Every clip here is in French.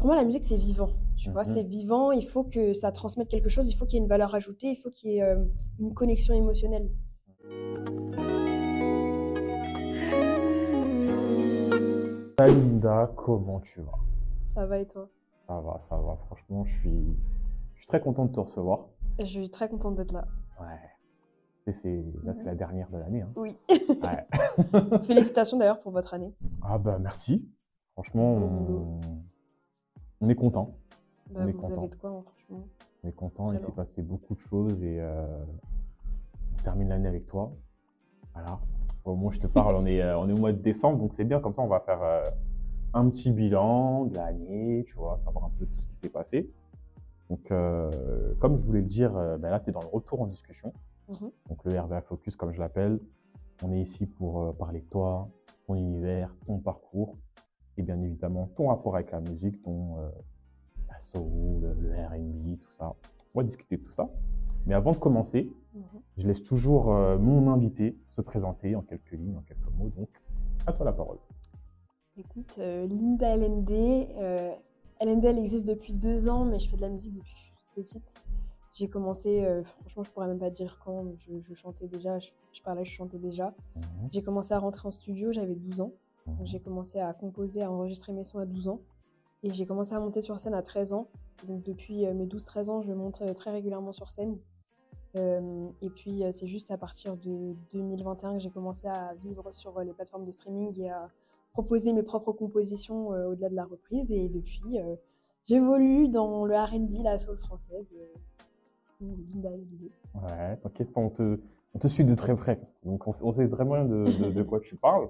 pour moi, la musique, c'est vivant. Tu vois, Mhm. c'est vivant. Il faut que ça transmette quelque chose. Il faut qu'il y ait une valeur ajoutée. Il faut qu'il y ait euh, une connexion émotionnelle. Salut Linda, comment tu vas? Ça va et toi? Ça va, ça va. Franchement, je suis, je suis très content de te recevoir. Je suis très contente d'être là. Ouais. C'est, là, c'est la dernière de l'année. hein. Oui. Ouais. Félicitations d'ailleurs pour votre année. Ah bah merci. Franchement, on, on est content. Bah, On est content. de quoi, hein, franchement. On est content. Il s'est passé beaucoup de choses et euh, on termine l'année avec toi. Voilà. Au moins, je te parle. On est, euh, on est au mois de décembre, donc c'est bien. Comme ça, on va faire euh, un petit bilan de l'année, tu vois, savoir un peu tout ce qui s'est passé. Donc, comme je voulais le dire, ben là, tu es dans le retour en discussion. Mhm. Donc, le RVA Focus, comme je l'appelle. On est ici pour parler de toi, ton univers, ton parcours et bien évidemment ton rapport avec la musique, ton euh, la soul, le, le R&B, tout ça. On va discuter de tout ça. Mais avant de commencer, Mhm. je laisse toujours euh, mon invité se présenter en quelques lignes, en quelques mots. Donc, à toi la parole. Écoute, euh, Linda LND. euh, LND, elle existe depuis deux ans, mais je fais de la musique depuis que je suis petite. J'ai commencé, euh, franchement, je pourrais même pas dire quand, je, je chantais déjà, je, je parlais, je chantais déjà. Mhm, J'ai commencé à rentrer en studio, j'avais 12 ans. Mhm. J'ai commencé à composer, à enregistrer mes sons à 12 ans. Et j'ai commencé à monter sur scène à 13 ans. Donc depuis euh, mes 12-13 ans, je monte euh, très régulièrement sur scène. Euh, et puis c'est juste à partir de 2021 que j'ai commencé à vivre sur les plateformes de streaming et à proposer mes propres compositions euh, au-delà de la reprise. Et depuis, euh, j'évolue dans le R&B, la soul française. Ouais, t'inquiète pas, on te, on te suit de très près. Donc, on, sait- on sait très bien de, de- de quoi tu parles.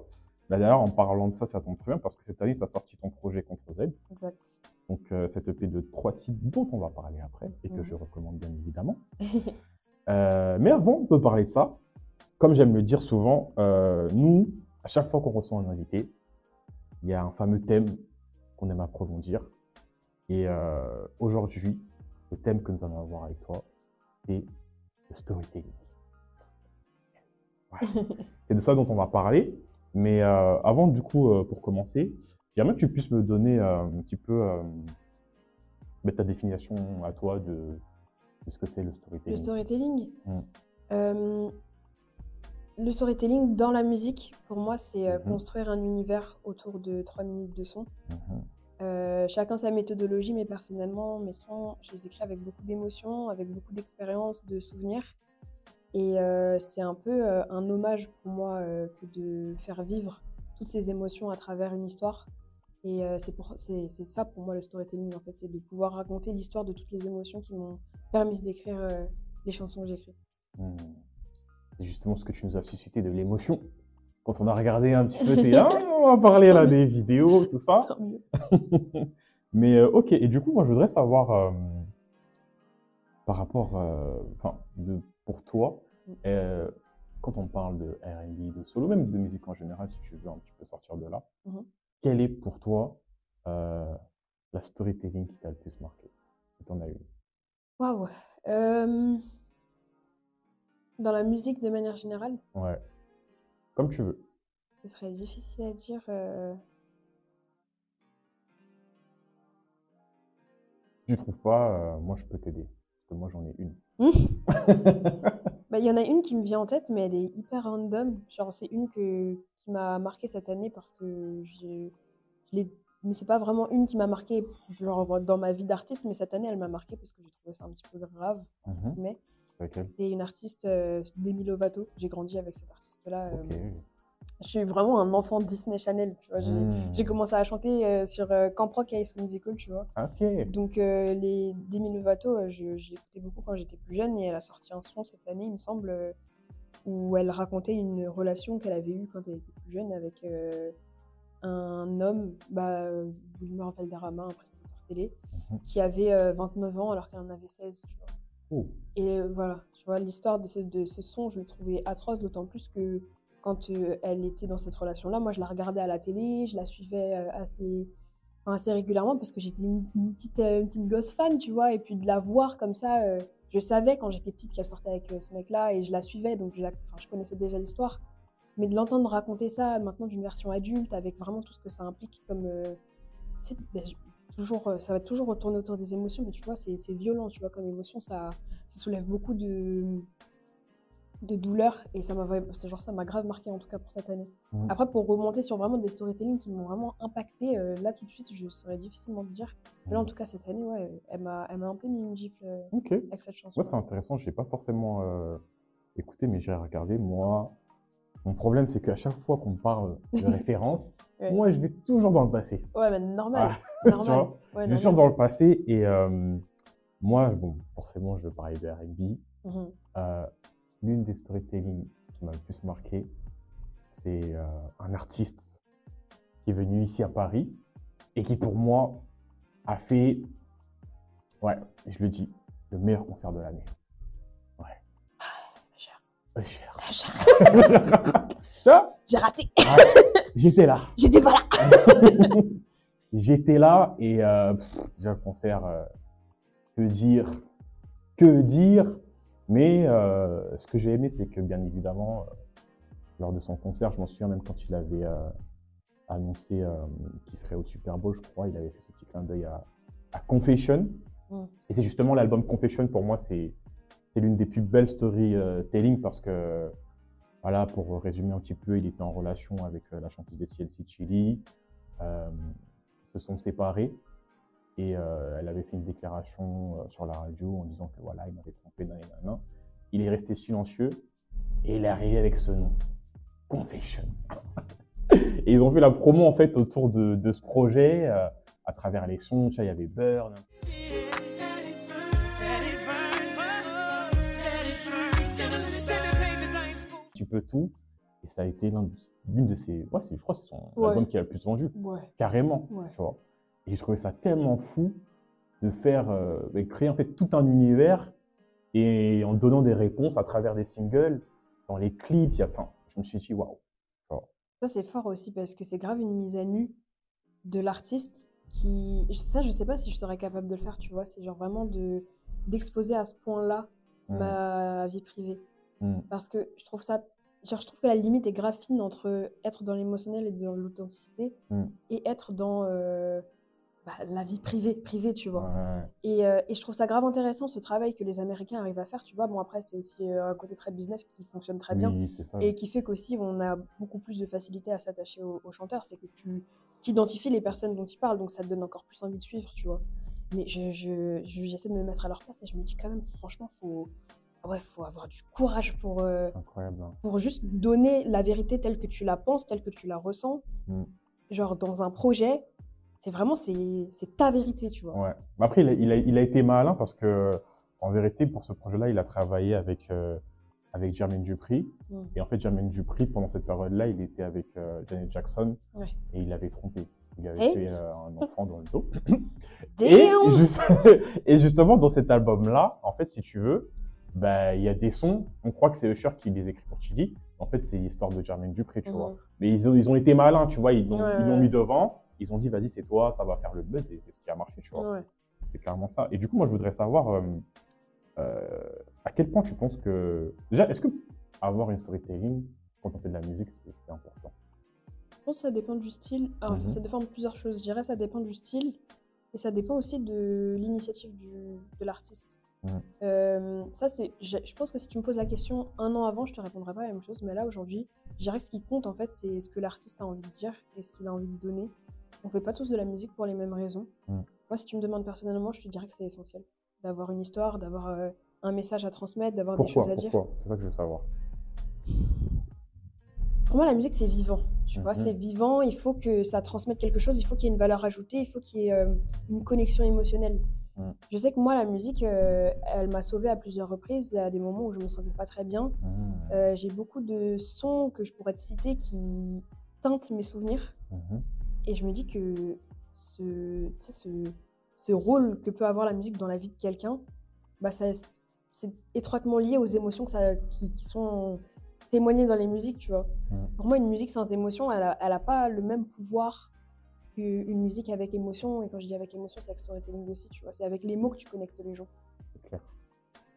Bah, D'ailleurs, en parlant de ça, ça tombe très bien parce que cette année, tu as sorti ton projet Contre Z. Exact. Donc, euh, cette EP de trois titres dont on va parler après et que Mhm. je recommande bien évidemment. Euh, mais avant de parler de ça, comme j'aime le dire souvent, euh, nous, à chaque fois qu'on reçoit un invité, il y a un fameux thème qu'on aime approfondir. Et euh, aujourd'hui, le thème que nous allons avoir avec toi, c'est le storytelling. C'est de ça dont on va parler. Mais euh, avant, du coup, euh, pour commencer, j'aimerais que tu puisses me donner euh, un petit peu mettre ta définition à toi de, de ce que c'est le Le storytelling. storytelling Mm. Le storytelling dans la musique, pour moi, c'est Mhm. construire un univers autour de 3 minutes de son. Mhm. Euh, chacun sa méthodologie, mais personnellement, mes sons, je les écris avec beaucoup d'émotions, avec beaucoup d'expérience, de souvenirs. Et euh, c'est un peu euh, un hommage pour moi euh, que de faire vivre toutes ces émotions à travers une histoire. Et c'est pour- c'est c'est ça pour moi le storytelling, en fait, c'est de pouvoir raconter l'histoire de toutes les émotions qui m'ont permis d'écrire les chansons que j'écris. Hmm. C'est justement ce que tu nous as suscité de l'émotion. Quand on a regardé un petit peu, t'es là, on va parler là des vidéos, tout ça. Mais euh, ok, et du coup, moi je voudrais savoir euh, par rapport, euh, de, pour toi, Mm. euh, quand on parle de R&B, de solo, même de musique en général, si tu veux un petit peu sortir de là, Mhm. quelle est pour toi euh, la storytelling qui t'a le plus marqué Si t'en as une? Waouh. Euh, Dans la musique de manière générale, Ouais. Comme tu veux. ce serait difficile à dire. euh, Si tu trouves pas, euh, moi je peux t'aider. Que moi j'en ai une. Bah, il y en a une qui me vient en tête, mais elle est hyper random. Genre, c'est une que, qui m'a marqué cette année parce que j'ai. je l'ai- Mais c'est pas vraiment une qui m'a marqué genre, dans ma vie d'artiste, mais cette année, elle m'a marqué parce que j'ai trouvé ça un petit peu grave. Mhm. Mais Laquelle? C'est une artiste, euh, Demi Lovato. J'ai grandi avec cette artiste-là. euh. Je suis vraiment un enfant Disney Channel, tu vois. J'ai Hmm. j'ai commencé à chanter euh, sur euh, Camp Rock et High Musical, tu vois. Ok. Donc, euh, les Demi Lovato, euh, je, je l'écoutais beaucoup quand j'étais plus jeune et elle a sorti un son cette année, il me semble, euh, où elle racontait une relation qu'elle avait eue quand elle était plus jeune avec un homme, bah, Wilmer Valderrama, un présentateur télé, Mhm. qui avait euh, 29 ans alors qu'elle en avait 16, tu vois. Oh. Et voilà, tu vois, l'histoire de ce son, je le trouvais atroce, d'autant plus que quand euh, elle était dans cette relation-là, moi je la regardais à la télé, je la suivais euh, assez, assez régulièrement parce que j'étais une, petite, euh, une petite gosse fan, tu vois, et puis de la voir comme ça, je savais quand j'étais petite qu'elle sortait avec ce mec-là et je la suivais, donc je, connaissais déjà l'histoire. Mais de l'entendre raconter ça maintenant d'une version adulte, avec vraiment tout ce que ça implique, comme. ben, toujours, ça va toujours retourner autour des émotions, mais tu vois, c'est violent, tu vois, comme émotion, ça soulève beaucoup de, de douleur et ça m'a genre ça m'a grave marqué en tout cas pour cette année. Après, pour remonter sur vraiment des storytelling qui m'ont vraiment impacté, euh, là tout de suite, je saurais difficilement te dire. Mais là, en tout cas, cette année, ouais, elle m'a elle m'a un peu mis une gifle euh, avec cette chanson. Ouais, c'est intéressant. Je n'ai pas forcément euh, écouté, mais j'ai regardé. Moi, mon problème, c'est qu'à chaque fois qu'on me parle de référence, Ouais. moi, je vais toujours dans le passé. Ouais, mais normal. Normal. vois, Ouais, je vais toujours dans le passé. Et moi, bon, forcément, je veux parler de RB. L'une des storytelling qui m'a le plus marqué, c'est euh, un artiste qui est venu ici à Paris et qui, pour moi, a fait, ouais, je le dis, le meilleur concert de l'année. Cher. Euh, cher. Ah, cher. Vois J'ai raté. Ah, J'étais là. J'étais pas là. J'étais là et euh, pff, déjà le concert, euh, que dire, que dire. Mais euh, ce que j'ai aimé, c'est que bien évidemment, euh, lors de son concert, je m'en souviens même quand il avait euh, annoncé euh, qu'il serait au Super Bowl, je crois, il avait fait ce petit clin d'œil à, à Confession. Mm. Et c'est justement l'album Confession, pour moi, c'est l'une des plus belles storytelling parce que, voilà, pour résumer un petit peu, il était en relation avec euh, la chanteuse de TLC Chili. Euh, ils se sont séparés et euh, elle avait fait une déclaration euh, sur la radio en disant que voilà, il m'avait trompé, nan, nan, nan. Il est resté silencieux et il est arrivé avec ce nom, Confession. et ils ont fait la promo en fait autour de, de ce projet euh, à travers les sons. Tu vois, il y avait Burn, un petit peu tout. Et ça a été l'une de ses. Ouais, je crois que c'est son Ouais. album qui a le plus vendu, Ouais. carrément. Ouais. Tu vois. Et j'ai trouvé ça tellement fou de faire, euh, de créer en fait tout un univers et en donnant des réponses à travers des singles, dans les clips. y a- Enfin, je me suis dit waouh. Ça, c'est fort aussi parce que c'est grave une mise à nu de l'artiste qui. Ça, je sais pas si je serais capable de le faire, tu vois. C'est genre vraiment de d'exposer à ce point-là Mm. ma vie privée. Mm. Parce que je trouve ça. Genre, je trouve que la limite est grave fine entre être dans l'émotionnel et dans l'authenticité Mm. et être dans euh, bah, la vie privée, privée, tu vois. Ouais. Et, euh, et je trouve ça grave intéressant ce travail que les Américains arrivent à faire, tu vois. Bon, après, c'est aussi euh, un côté très business qui fonctionne très bien Oui, ça. et qui fait qu'aussi on a beaucoup plus de facilité à s'attacher aux, aux chanteurs. C'est que tu t'identifies les personnes dont ils parlent, donc ça te donne encore plus envie de suivre, tu vois. Mais je, je, je- j'essaie de me mettre à leur place et je me dis quand même, franchement, faut, ouais, faut avoir du courage pour, euh, incroyable. hein. pour juste donner la vérité telle que tu la penses, telle que tu la ressens. Mm. Genre dans un projet, c'est vraiment c'est, ta vérité, tu vois. Ouais. Mais après, il a, il, a, il a été malin parce que, en vérité, pour ce projet-là, il a travaillé avec, euh, avec Jermaine Dupri. Mm. Et en fait, Jermaine Dupri, pendant cette période-là, il était avec euh, Janet Jackson Ouais. et il l'avait trompé. Il avait Eh fait euh, un enfant dans le dos. Et, juste- et justement, dans cet album-là, en fait, si tu veux, bah, il y a des sons, on croit que c'est Usher qui les écrit pour Chili. En fait, c'est l'histoire de Jermaine Dupri, tu Mhm. vois. Mais ils ont, ils ont été malins, tu vois. Ils l'ont Ouais, ils l'ont ouais. mis devant. Ils ont dit, vas-y, c'est toi, ça va faire le buzz. Et c'est ce qui a marché, tu vois. Ouais. C'est clairement ça. Et du coup, moi, je voudrais savoir euh, euh, à quel point tu penses que. Déjà, est-ce que avoir une storytelling quand on fait de la musique, c'est important? Je pense que ça dépend du style. Alors, Mhm. ça dépend de plusieurs choses. Je dirais ça dépend du style et ça dépend aussi de l'initiative de l'artiste. Mhm. Euh, ça, c'est. Je je pense que si tu me poses la question un an avant, je te répondrais pas la même chose. Mais là, aujourd'hui, je dirais que ce qui compte, en fait, c'est ce que l'artiste a envie de dire et ce qu'il a envie de donner. On fait pas tous de la musique pour les mêmes raisons. Mhm. Moi, si tu me demandes personnellement, je te dirais que c'est essentiel d'avoir une histoire, d'avoir euh, un message à transmettre, d'avoir des choses à dire. Pourquoi? C'est ça que je veux savoir. Pour moi, la musique, c'est vivant. Tu vois, Mhm. c'est vivant. Il faut que ça transmette quelque chose. Il faut qu'il y ait une valeur ajoutée. Il faut qu'il y ait euh, une connexion émotionnelle. Mhm. Je sais que moi, la musique, euh, elle m'a sauvée à plusieurs reprises. A des moments où je me sentais pas très bien. Mhm. Euh, J'ai beaucoup de sons que je pourrais te citer qui teintent mes souvenirs. Et je me dis que ce, ce, ce rôle que peut avoir la musique dans la vie de quelqu'un, bah c'est étroitement lié aux émotions que ça, qui, qui sont témoignées dans les musiques, tu vois. Pour moi, une musique sans émotion, elle n'a elle a pas le même pouvoir qu'une musique avec émotion. Et quand je dis avec émotion, c'est avec storytelling aussi, tu vois. C'est avec les mots que tu connectes les gens. Clair.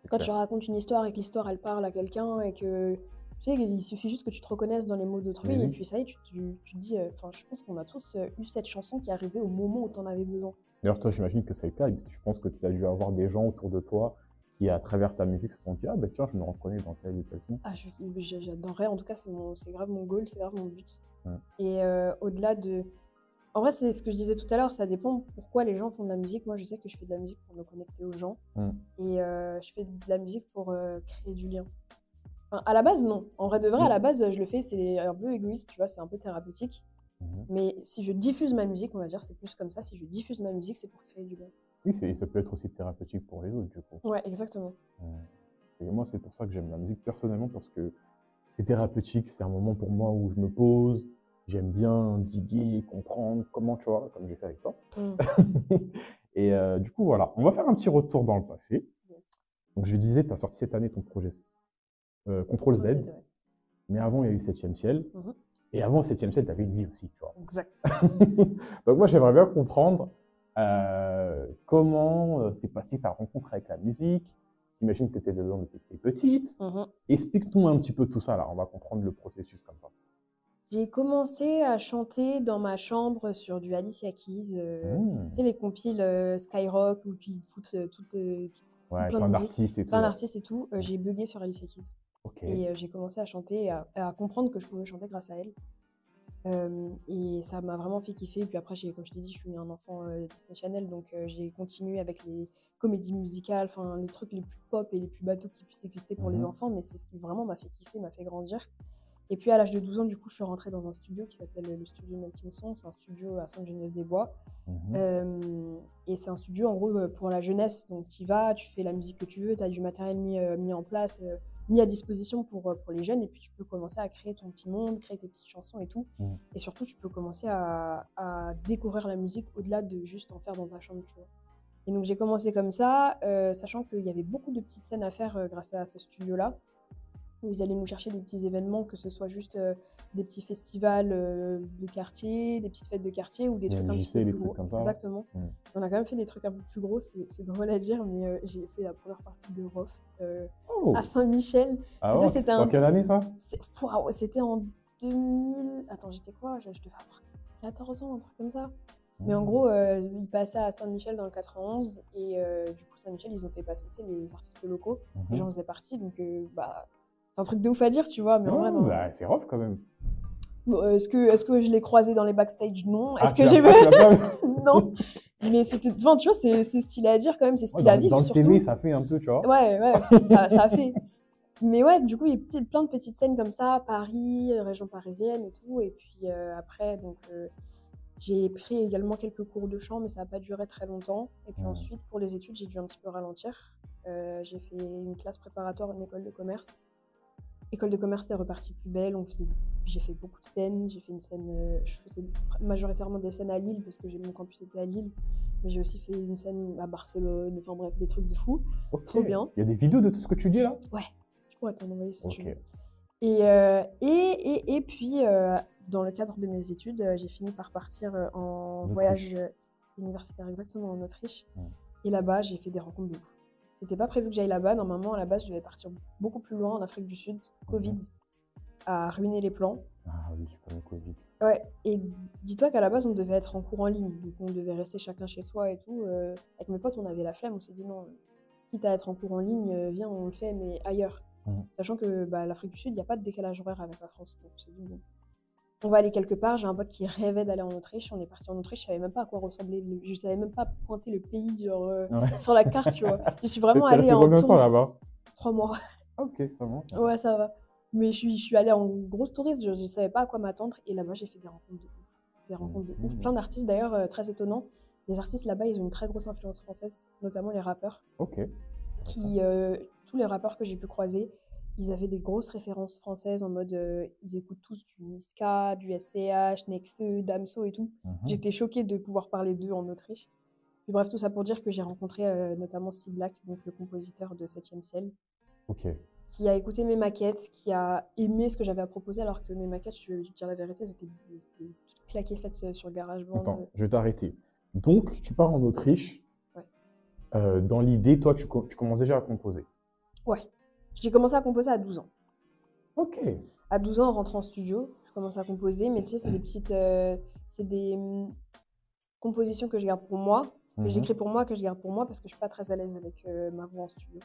Quand clair. tu racontes une histoire et que l'histoire, elle parle à quelqu'un et que Tu sais, il suffit juste que tu te reconnaisses dans les mots d'autrui et oui. puis ça y est, tu, tu, tu te dis, euh, enfin, je pense qu'on a tous euh, eu cette chanson qui arrivait au moment où tu en avais besoin. D'ailleurs, toi, j'imagine que le cas. et Je pense que tu as dû avoir des gens autour de toi qui, à travers ta musique, se sont dit Ah, ben tiens, je me reconnais dans tel ou tel son. Ah, j'adorerais, en tout cas, c'est grave mon goal, c'est grave mon but. Ouais. Et euh, au-delà de. En vrai, c'est ce que je disais tout à l'heure, ça dépend pourquoi les gens font de la musique. Moi, je sais que je fais de la musique pour me connecter aux gens. Et euh, je fais de la musique pour euh, créer du lien. Enfin, à la base, non. En vrai de vrai, à la base, je le fais, c'est un peu égoïste, tu vois, c'est un peu thérapeutique. Mhm. Mais si je diffuse ma musique, on va dire, c'est plus comme ça. Si je diffuse ma musique, c'est pour créer du lien. Oui, ça peut être aussi thérapeutique pour les autres, du coup. Ouais, exactement. Et moi, c'est pour ça que j'aime la musique personnellement, parce que c'est thérapeutique. C'est un moment pour moi où je me pose. J'aime bien diguer, comprendre comment, tu vois, comme j'ai fait avec toi. Mm. Et euh, du coup, voilà, on va faire un petit retour dans le passé. Donc, je disais, tu as sorti cette année ton projet euh, Contrôle Z, Ouais. mais avant, il y a eu 7 ciel. Mhm. Et avant 7 ciel, tu avais une vie aussi, tu vois. Exact. Donc, moi, j'aimerais bien comprendre euh, comment euh, s'est passée ta rencontre avec la musique. J'imagine que tu étais dedans depuis que tu petite. Mhm. Explique-nous un petit peu tout ça, là. On va comprendre le processus comme ça. J'ai commencé à chanter dans ma chambre sur du Alicia Keys. euh, Mmh. Tu sais, les compiles euh, Skyrock où puis toutes, Ouais, plein d'artistes et tout. plein d'artistes et tout. euh, j'ai bugué sur Alicia Keys. Et euh, j'ai commencé à chanter et à, à comprendre que je pouvais chanter grâce à elle. Euh, et ça m'a vraiment fait kiffer. Et puis après, comme je t'ai dit, je suis un enfant euh, Disney Channel, donc j'ai continué avec les comédies musicales, enfin les trucs les plus pop et les plus bateaux qui puissent exister pour les Mhm. enfants, mais c'est ce qui vraiment m'a fait kiffer, m'a fait grandir. Et puis à l'âge de 12 ans, du coup, je suis rentrée dans un studio qui s'appelle le studio Melting. C'est un studio à Sainte-Geneviève-des-Bois. Mhm. Euh, et c'est un studio en gros pour la jeunesse. Donc tu y vas, tu fais la musique que tu veux, tu as du matériel mis, euh, mis en place, euh, mis à disposition pour, euh, pour les jeunes. Et puis tu peux commencer à créer ton petit monde, créer tes petites chansons et tout. Mhm. Et surtout, tu peux commencer à, à découvrir la musique au-delà de juste en faire dans ta chambre. Tu vois. Et donc j'ai commencé comme ça, euh, sachant qu'il y avait beaucoup de petites scènes à faire euh, grâce à ce studio-là. Où ils allaient nous chercher des petits événements, que ce soit juste euh, des petits festivals de quartier, des petites fêtes de quartier ou des trucs un petit peu plus gros. comme ça. Exactement. Mm. On a quand même fait des trucs un peu plus gros, c'est c'est drôle à dire, mais j'ai fait la première partie de ROF euh, Oh. à Saint-Michel. Ah ouais, c'était en quelle année ça? C'est- Waouh, C'était en 2000. Attends, j'étais quoi? Je devais avoir 14 ans, un truc comme ça. Mais en Mmh. gros, euh, ils passaient à Saint-Michel dans le 91 et euh, du coup, Saint-Michel, ils ont fait passer les artistes locaux. Mhm. Les gens faisaient partie, donc euh, bah, c'est un truc de ouf à dire, tu vois. Mais non. bah, c'est rough quand même. Bon, euh, Est-ce que, est que je l'ai croisé dans les backstage? Non. Ah, Est-ce que j'ai vu? Non. Mais c'était. Enfin, tu vois, c'est c'est stylé à dire quand même, c'est Ouais, stylé à dans, vivre. dans le surtout. CV, ça fait un peu, tu vois. Ouais, ouais, ça, ça a fait. Mais ouais, du coup, il y a plein de petites scènes comme ça, Paris, euh, région parisienne et tout. Et puis euh, après, donc, euh, j'ai pris également quelques cours de chant, mais ça n'a pas duré très longtemps. Et puis ensuite, pour les études, j'ai dû un petit peu ralentir. Euh, j'ai fait une classe préparatoire, une école de commerce. École de commerce, c'est reparti plus belle. On faisait, j'ai fait beaucoup de scènes. J'ai fait une scène, euh, je faisais majoritairement des scènes à Lille parce que mon campus était à Lille. Mais j'ai aussi fait une scène à Barcelone. Enfin bref, des trucs de fou. Ok. Trop bien. Il y a des vidéos de tout ce que tu dis là? Je pourrais t'en envoyer si tu veux. Et, euh, et, et, et puis, euh, dans le cadre de mes études, euh, j'ai fini par partir en voyage universitaire, exactement en Autriche. Ouais. Et là-bas, j'ai fait des rencontres de ouf. C'était pas prévu que j'aille là-bas. Normalement, à la base, je devais partir beaucoup plus loin, en Afrique du Sud. Covid a ruiné les plans. Ah oui, comme le Covid. Ouais, et dis-toi qu'à la base, on devait être en cours en ligne. Donc, on devait rester chacun chez soi et tout. Euh, avec mes potes, on avait la flemme. On s'est dit non, quitte à être en cours en ligne, euh, viens, on le fait, mais ailleurs. Mhm. Sachant que bah, l'Afrique du Sud, il n'y a pas de décalage horaire avec la France. Donc, on s'est dit bon, on va aller quelque part. J'ai un pote qui rêvait d'aller en Autriche. On est parti en Autriche. Je savais même pas à quoi ressemblait. Le... Je savais même pas pointer le pays genre, euh, Ouais. sur la carte, tu vois. Je suis vraiment allée en combien de temps là-bas? Trois mois. Ok, ça va. Ouais, ça va. Mais je suis, je suis allée en grosse touriste, je ne savais pas à quoi m'attendre. Et là-bas, j'ai fait des rencontres de ouf. Des rencontres de ouf. Mhm. Plein d'artistes, d'ailleurs, euh, très étonnants. Les artistes là-bas, ils ont une très grosse influence française, notamment les rappeurs. Ok. Qui, euh, tous les rappeurs que j'ai pu croiser, ils avaient des grosses références françaises en mode. euh, ils écoutent tous du Niska, du SCH, Nekfeu, Damso et tout. Mhm. J'étais choquée de pouvoir parler d'eux en Autriche. Bref, tout ça pour dire que j'ai rencontré euh, notamment C Black, donc le compositeur de 7ème Ciel Ok. Qui a écouté mes maquettes, qui a aimé ce que j'avais à proposer, alors que mes maquettes, je vais te dire la vérité, c'était c'était toutes claquées faites euh, sur GarageBand. Attends, je vais t'arrêter. Donc, tu pars en Autriche. Ouais. Euh, dans l'idée, toi, tu, co- tu commences déjà à composer. Ouais. J'ai commencé à composer à 12 ans. Ok. À 12 ans, en rentrant en studio, je commence à composer, mais tu sais, c'est des petites. euh, c'est des hum, compositions que je garde pour moi, que Mhm. j'écris pour moi, que je garde pour moi parce que je suis pas très à l'aise avec euh, ma voix en studio.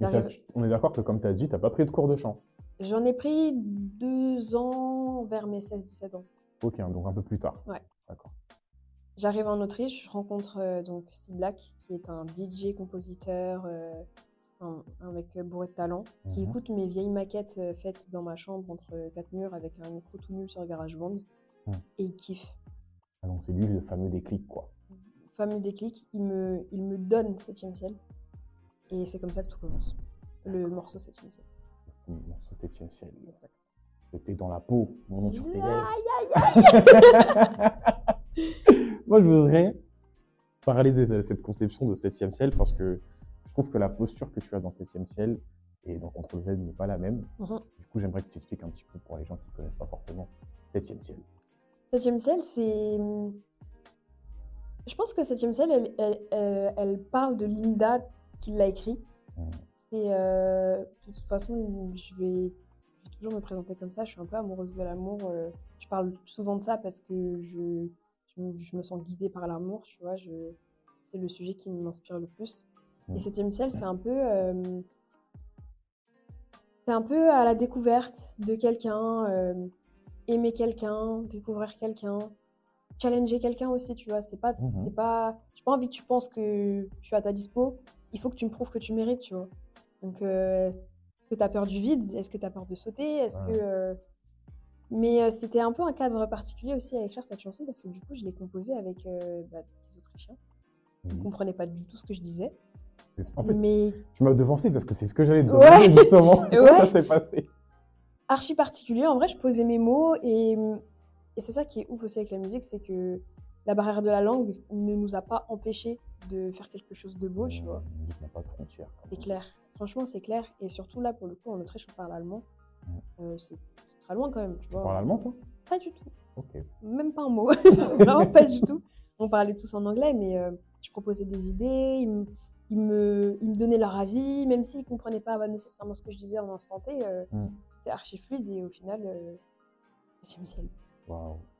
On est d'accord que, comme tu as dit, tu n'as pas pris de cours de chant. J'en ai pris deux ans vers mes 16-17 ans. Ok, hein, donc un peu plus tard. Ouais. D'accord. J'arrive en Autriche, je rencontre euh, donc C Black, qui est un DJ, compositeur, euh, un, un mec bourré de talent, qui Mhm. écoute mes vieilles maquettes euh, faites dans ma chambre entre quatre murs avec un micro tout nul sur GarageBand. Mhm. Et il kiffe. Ah, donc c'est lui le fameux déclic, quoi. Fameux déclic, il me, il me donne 7ème ciel. Et c'est comme ça que tout commence. Le morceau 7ème ciel. Le morceau septième ciel. Exact. J'étais dans la peau, mon nom sur tes lèvres. Aïe, Moi, je voudrais parler de cette conception de septième ciel parce que je trouve que la posture que tu as dans septième ciel et dans Contre Z n'est pas la même. Mhm. Du coup, j'aimerais que tu expliques un petit peu pour les gens qui ne connaissent pas forcément septième ciel. Septième ciel, c'est. Je pense que Septième ciel, elle, elle, elle- elle parle de Linda qui l'a écrit. Et euh, de toute façon, je vais, je vais toujours me présenter comme ça. Je suis un peu amoureuse de l'amour. euh, je parle souvent de ça parce que je, je, me- je me sens guidée par l'amour, tu vois. C'est le sujet qui m'inspire le plus. Et Septième ciel, c'est un peu. euh, c'est un peu à la découverte de quelqu'un, euh, aimer quelqu'un, découvrir quelqu'un, challenger quelqu'un aussi, tu vois. C'est pas, Mhm. c'est pas, j'ai pas envie que tu penses que je suis à ta dispo. Il faut que tu me prouves que tu mérites, tu vois. Donc, euh, est-ce que tu as peur du vide? Est-ce que tu as peur de sauter? Est-ce Ouais. que euh, mais euh, c'était un peu un cadre particulier aussi à écrire cette chanson parce que du coup, je l'ai composée avec bah, des Autrichiens. Ils ne Mhm. comprenaient pas du tout ce que je disais. En fait, Mais tu m'as devancé parce que c'est ce que j'allais te Ouais. demander justement. Ouais. ça s'est passé? Archi particulier. En vrai, je posais mes mots et, et c'est ça qui est ouf aussi avec la musique, c'est que la barrière de la langue ne nous a pas empêché de faire quelque chose de beau, tu vois. On dit qu'il n'y a pas de frontières. C'est clair. Franchement, c'est clair. Et surtout là, pour le coup, en Autriche, on parle allemand. Euh, c'est très loin quand même, tu Tu vois. parles allemand, toi? Pas du tout. Ok. Même pas un mot. Vraiment pas du tout. On parlait tous en anglais, mais euh, je proposais des idées. Ils me, ils me, ils me donnaient leur avis, même s'ils ne comprenaient pas nécessairement ce que je disais en instant T. euh, Mm. C'était archi fluide et au final, euh, septième ciel. Waouh. C'est ouf.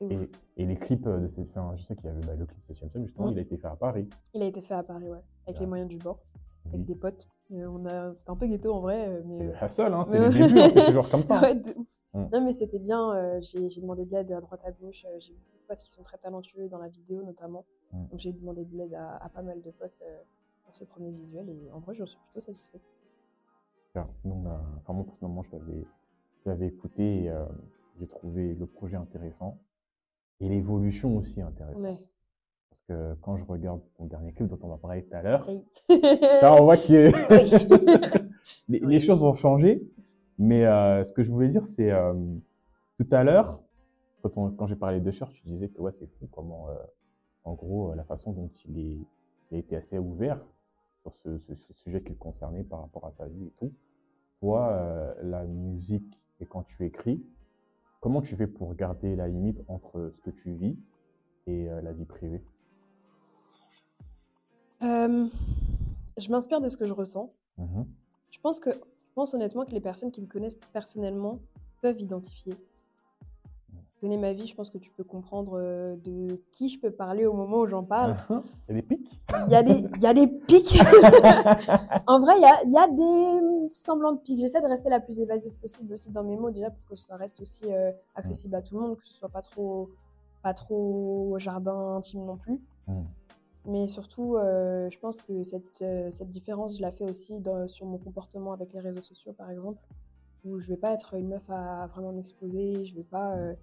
Et, et les clips de cette enfin, je sais qu'il y avait bah, le clip 7 ciel, justement, il a été fait à Paris. Il a été fait à Paris, ouais, avec les Ah. moyens du bord, avec Oui. des potes. Euh, on a... C'était un peu ghetto en vrai, euh, mais. C'est euh, le hein, c'est Ouais. les débuts, hein, c'est toujours comme ça. Ouais, de. Mm. Non, mais c'était bien. euh, j'ai j'ai demandé de l'aide à droite à gauche. euh, j'ai beaucoup de potes qui sont très talentueux dans la vidéo, notamment. Mm. Donc j'ai demandé de l'aide à, à pas mal de potes euh, pour ce premier visuel. Et en vrai, j'en suis plutôt satisfaite. Enfin, moi, personnellement, je l'avais, je l'avais écouté et euh, j'ai trouvé le projet intéressant et l'évolution aussi intéressante. Ouais. Parce que quand je regarde ton dernier clip dont on va parler tout à l'heure, là, on voit que Oui. les, Oui. les choses ont changé. Mais euh, ce que je voulais dire, c'est euh, tout à l'heure, quand, j'ai parlé de Cher, tu disais que ouais, c'est fou comment, euh, en gros, la façon dont il, est, il a été assez ouvert sur ce, ce- ce sujet qui le concernait par rapport à sa vie et tout. Toi, la musique et quand tu écris, comment tu fais pour garder la limite entre ce que tu vis et euh, la vie privée? Euh, je m'inspire de ce que je ressens. Mhm. Je pense que, je pense honnêtement que les personnes qui me connaissent personnellement peuvent identifier. Ma vie, je pense que tu peux comprendre euh, de qui je peux parler au moment où j'en parle. Il y a des pics? Il y a des, il y a des pics. en vrai, il y a, il y a des semblants de pics. J'essaie de rester la plus évasive possible aussi dans mes mots, déjà pour que ça reste aussi euh, accessible à tout le monde, que ce soit pas trop, pas trop jardin intime non plus. Mm. Mais surtout, euh, je pense que cette, euh, cette différence, je la fais aussi dans- sur mon comportement avec les réseaux sociaux, par exemple, où je vais pas être une meuf à vraiment m'exposer, je vais pas, euh,